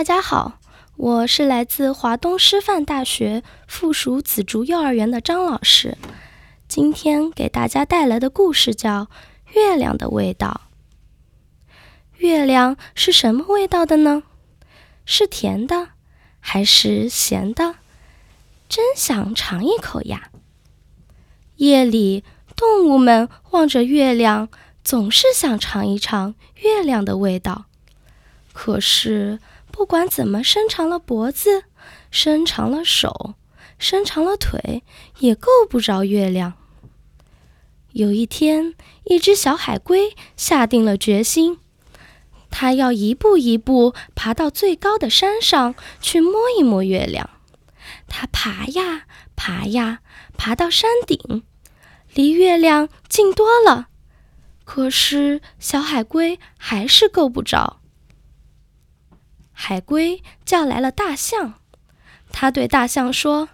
大家好，我是来自华东师范大学附属紫竹幼儿园的张老师。今天给大家带来的故事叫《月亮的味道》。月亮是什么味道的呢？是甜的，还是咸的？真想尝一口呀！夜里，动物们望着月亮，总是想尝一尝月亮的味道。可是，不管怎么伸长了脖子，伸长了手，伸长了腿，也够不着月亮。有一天，一只小海龟下定了决心，它要一步一步爬到最高的山上去摸一摸月亮。它爬呀爬呀，爬到山顶，离月亮近多了。可是，小海龟还是够不着。海龟叫来了大象，它对大象说：“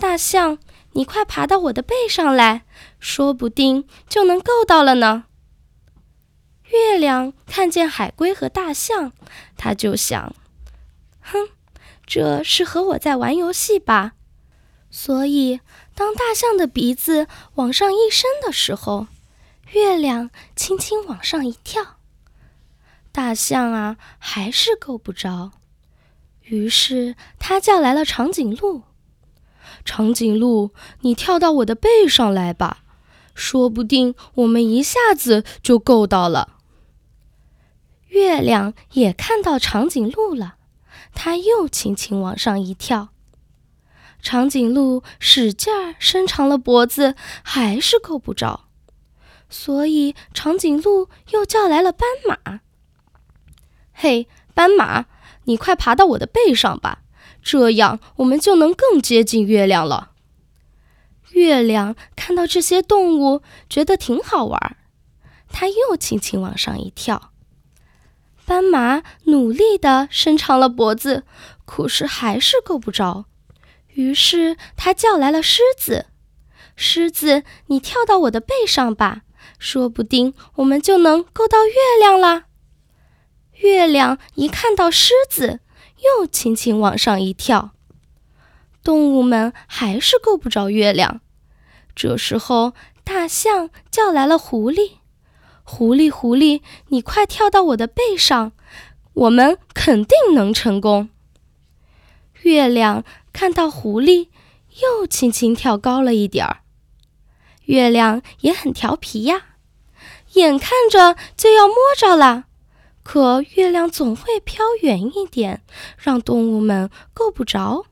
大象。”你快爬到我的背上来，说不定就能够到了呢。月亮看见海龟和大象，他就想：“哼，这是和我在玩游戏吧？”所以，当大象的鼻子往上一伸的时候，月亮轻轻往上一跳。大象啊，还是够不着。于是，他叫来了长颈鹿。长颈鹿，你跳到我的背上来吧，说不定我们一下子就够到了。月亮也看到长颈鹿了，它又轻轻往上一跳。长颈鹿使劲儿伸长了脖子，还是够不着，所以长颈鹿又叫来了斑马。嘿，斑马，你快爬到我的背上吧。这样，我们就能更接近月亮了。月亮看到这些动物，觉得挺好玩，它又轻轻往上一跳。斑马努力地伸长了脖子，可是还是够不着。于是，它叫来了狮子：“狮子，你跳到我的背上吧，说不定我们就能够到月亮了。”月亮一看到狮子。又轻轻往上一跳，动物们还是够不着月亮。这时候，大象叫来了狐狸：“狐狸，狐狸，你快跳到我的背上，我们肯定能成功。”月亮看到狐狸，又轻轻跳高了一点儿。月亮也很调皮呀，眼看着就要摸着了。可月亮总会飘远一点，让动物们够不着。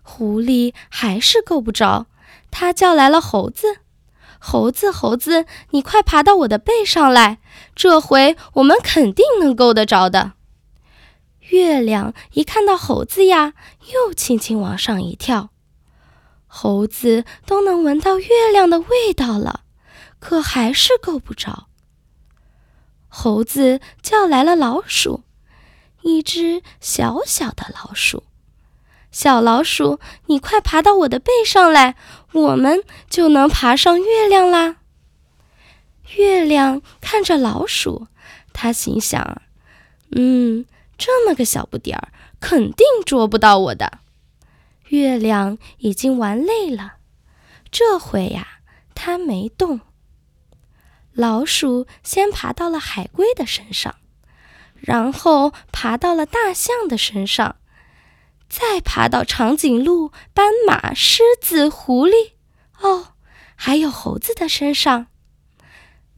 狐狸还是够不着，它叫来了猴子：“猴子，猴子，你快爬到我的背上来，这回我们肯定能够得着的。”月亮一看到猴子呀，又轻轻往上一跳。猴子都能闻到月亮的味道了，可还是够不着。猴子叫来了老鼠，一只小小的老鼠。小老鼠，你快爬到我的背上来，我们就能爬上月亮啦。月亮看着老鼠，他心想：“嗯，这么个小不点儿，肯定捉不到我的。”月亮已经玩累了，这回呀，它没动。老鼠先爬到了海龟的身上，然后爬到了大象的身上，再爬到长颈鹿、斑马、狮子、狐狸，哦，还有猴子的身上。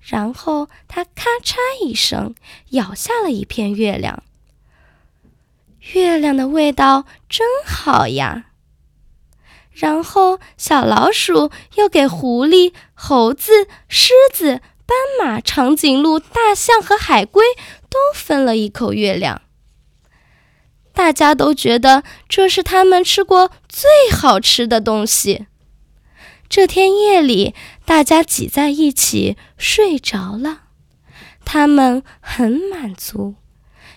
然后它咔嚓一声咬下了一片月亮。月亮的味道真好呀！然后小老鼠又给狐狸、猴子、狮子。斑马、长颈鹿、大象和海龟都分了一口月亮。大家都觉得这是他们吃过最好吃的东西。这天夜里，大家挤在一起睡着了，他们很满足，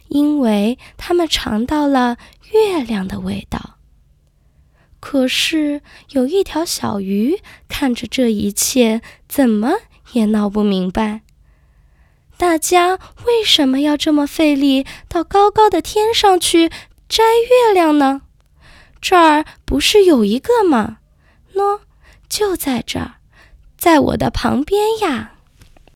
因为他们尝到了月亮的味道。可是有一条小鱼看着这一切，怎么？也闹不明白，大家为什么要这么费力到高高的天上去摘月亮呢？这儿不是有一个吗？喏，就在这儿，在我的旁边呀。